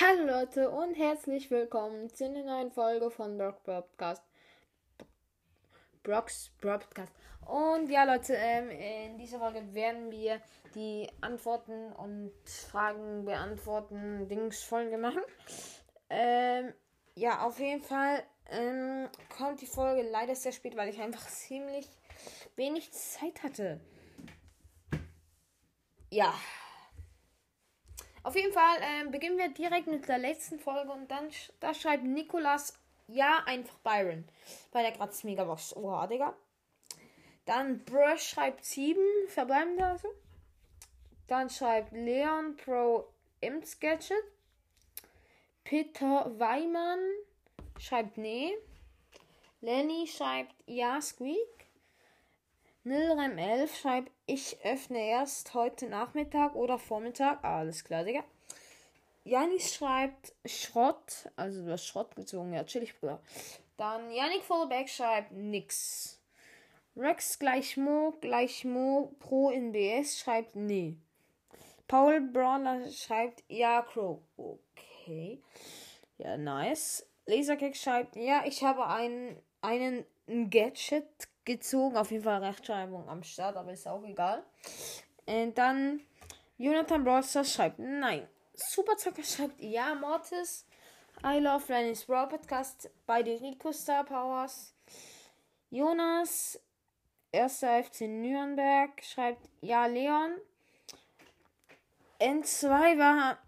Hallo Leute und herzlich willkommen zu einer neuen Folge von Brock Broadcast. Brocks Broadcast. Und ja Leute, ähm, in dieser Folge werden wir die Antworten und Fragen beantworten Dings Folge machen. Ähm, ja, auf jeden Fall ähm, kommt die Folge leider sehr spät, weil ich einfach ziemlich wenig Zeit hatte. Ja. Auf jeden Fall ähm, beginnen wir direkt mit der letzten Folge und dann sch da schreibt Nikolas ja einfach Byron bei der Graz Megabox. Oha, Digga. Dann Brush schreibt 7, verbleiben da so. Dann schreibt Leon Pro im Sketchet. Peter Weimann schreibt nee. Lenny schreibt ja, Squeak. Nilrem 11 schreibt, ich öffne erst heute Nachmittag oder Vormittag. Alles klar, Digga. Janis schreibt Schrott, also du hast Schrott gezogen, ja, chillig, Bruder. Dann Yannick Vollback schreibt nix. Rex gleich Mo gleich Mo Pro in BS schreibt nee. Paul Brawler schreibt ja, Crow. Okay. Ja, nice. Laserkick schreibt, ja, ich habe einen, einen Gadget gezogen. Auf jeden Fall Rechtschreibung am Start, aber ist auch egal. Und dann Jonathan Brawlstars schreibt nein. Superzocker schreibt ja, Mortis. I love Lenny's Brawl Podcast bei den Rico Star Powers. Jonas, erster FC Nürnberg, schreibt ja, Leon. N2 war,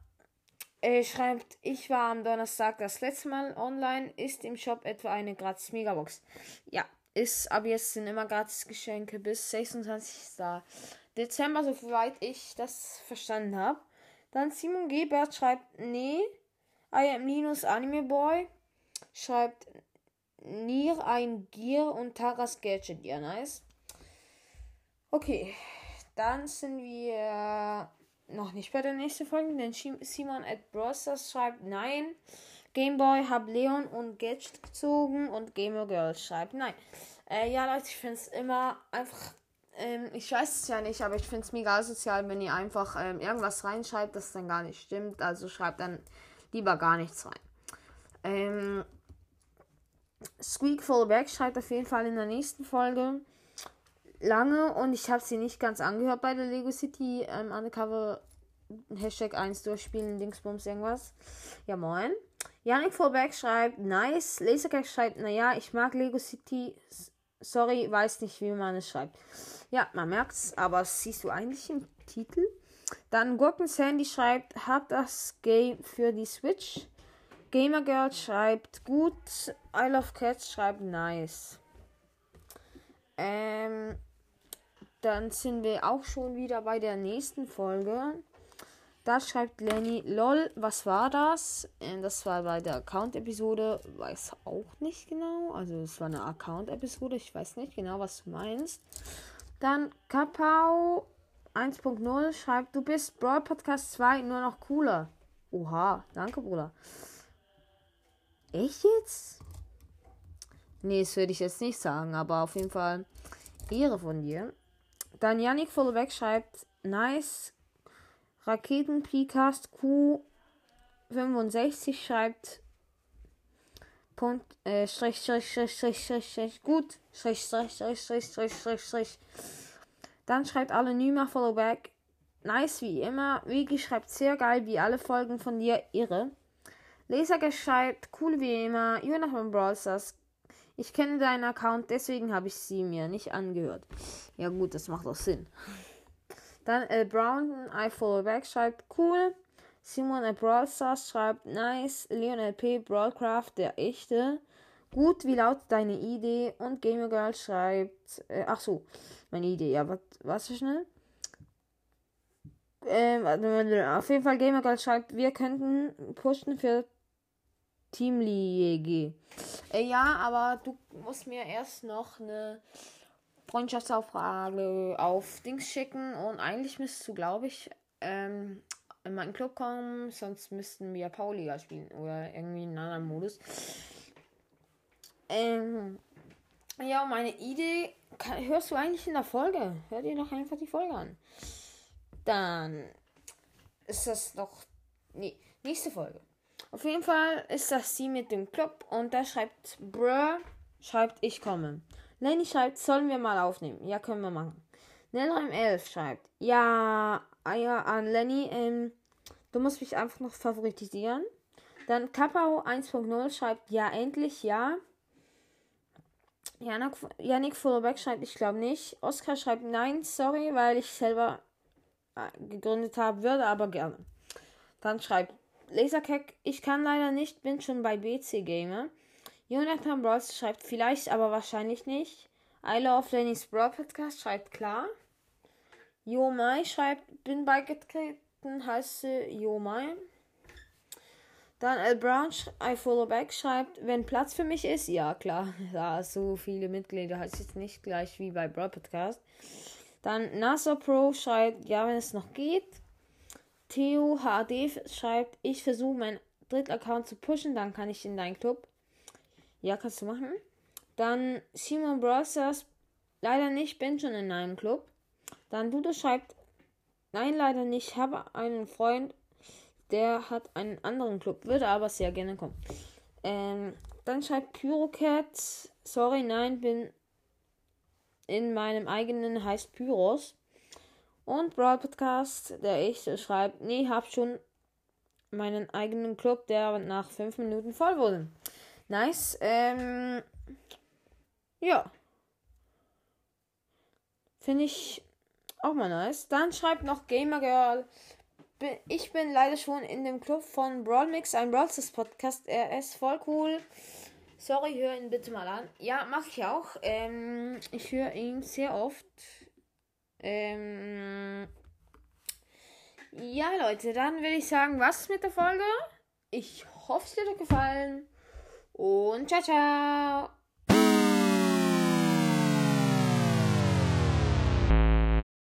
äh, schreibt, ich war am Donnerstag das letzte Mal online, ist im Shop etwa eine gratis Megabox. Ja, ist, aber jetzt sind immer gratis Geschenke bis 26. Dezember, soweit ich das verstanden habe. Dann Simon Gebert schreibt, nee, I am Linus Anime Boy. Schreibt Nier ein Gear und Taras Gadget. Ja, nice. Okay, dann sind wir noch nicht bei der nächsten Folge, denn Simon at Brosters schreibt nein. Gameboy hab Leon und Gadget gezogen und Gamer Girl schreibt nein. Äh, ja, Leute, ich finde es immer einfach. Ähm, ich weiß es ja nicht, aber ich finde es mega sozial, wenn ihr einfach ähm, irgendwas reinschreibt, das dann gar nicht stimmt. Also schreibt dann lieber gar nichts rein. Ähm, Squeak Fallback schreibt auf jeden Fall in der nächsten Folge lange und ich habe sie nicht ganz angehört bei der Lego City ähm, Undercover Hashtag 1 durchspielen, Dingsbums, irgendwas. Ja, moin. Yannick Vorberg schreibt, nice. Lasercake schreibt, naja, ich mag Lego City. Sorry, weiß nicht, wie man es schreibt. Ja, man merkt's, aber das siehst du eigentlich im Titel. Dann Gurken Sandy schreibt, hab das Game für die Switch. Gamer Girl schreibt, gut. I Love Cats schreibt, nice. Ähm, dann sind wir auch schon wieder bei der nächsten Folge. Da schreibt Lenny, lol, was war das? Ähm, das war bei der Account-Episode, weiß auch nicht genau. Also es war eine Account-Episode, ich weiß nicht genau, was du meinst. Dann Kapau 1.0 schreibt, du bist Brawl Podcast 2 nur noch cooler. Oha, danke, Bruder. Echt jetzt? Nee, das würde ich jetzt nicht sagen, aber auf jeden Fall Ehre von dir. Dann Yannick Vollweg schreibt, nice, Raketen Picast Q65 schreibt Punkt, äh, Strich, Strich, Strich, Strich, Strich, Strich, gut, Strich, Strich, Strich, Strich, Strich, Strich, Strich. Dann schreibt Anonymer Followback, nice wie immer. Wiki schreibt sehr geil, wie alle Folgen von dir, irre. Leser schreibt, cool wie immer, Jonathan Brawlstars. Ich kenne deinen Account, deswegen habe ich sie mir nicht angehört. Ja gut, das macht auch Sinn. Dann L. Brown, I follow back, schreibt cool. Simon at Brawl Stars schreibt nice. Leon LP Brawlcraft, der echte. Gut, wie lautet deine Idee? Und Gamer Girl schreibt, äh, ach so, meine Idee, ja, was, was so schnell? Ähm, auf jeden Fall Gamer Girl schreibt, wir könnten pushen für Team Liege. Äh, ja, aber du musst mir erst noch eine Freundschaftsaufrage auf Dings schicken und eigentlich müsstest du, glaube ich, ähm, in meinen Club kommen, sonst müssten wir Pauliga spielen oder irgendwie in einem anderen Modus. Ähm, ja, meine Idee kann, hörst du eigentlich in der Folge. Hör dir doch einfach die Folge an. Dann ist das noch. Nee, nächste Folge. Auf jeden Fall ist das sie mit dem Club und da schreibt Bruh, schreibt ich komme. Lenny schreibt, sollen wir mal aufnehmen? Ja, können wir machen. Nelrem 11 schreibt, ja, ah ja, an Lenny, ähm, du musst mich einfach noch favoritisieren. Dann Kapau 1.0 schreibt, ja, endlich, ja. Janik, Janik Fullerbeck schreibt, ich glaube nicht. Oskar schreibt, nein, sorry, weil ich selber äh, gegründet habe, würde aber gerne. Dann schreibt Lasercack, ich kann leider nicht, bin schon bei BC Gamer. Jonathan Bros schreibt vielleicht, aber wahrscheinlich nicht. I love Lenny's Brawl Podcast schreibt klar. Jo Mai schreibt, bin beigetreten, heiße Jo Mai. Dann L. Brown, I follow back, schreibt, wenn Platz für mich ist, ja klar, ja, so viele Mitglieder heißt jetzt nicht gleich wie bei Brawl Podcast. Dann NASA Pro schreibt, ja, wenn es noch geht. Theo HD schreibt, ich versuche meinen Drittaccount zu pushen, dann kann ich in deinen Club. Ja, kannst du machen. Dann Simon Brothers, leider nicht, bin schon in einem Club. Dann Dudo schreibt, nein, leider nicht, habe einen Freund, der hat einen anderen Club, würde aber sehr gerne kommen. Ähm, dann schreibt Pyrocat, sorry, nein, bin in meinem eigenen, heißt Pyros. Und Brawl Podcast, der ich schreibt, nee, hab schon meinen eigenen Club, der nach fünf Minuten voll wurde. Nice. Ähm, ja. Finde ich auch mal nice. Dann schreibt noch Gamer Girl. Ich bin leider schon in dem Club von Brawlmix, ein Brawlstars Podcast. Er ist voll cool. Sorry, hör ihn bitte mal an. Ja, mache ich auch. Ähm, ich höre ihn sehr oft. Ähm, ja, Leute, dann will ich sagen, was mit der Folge? Ich hoffe, es hat gefallen. Und ciao, ciao.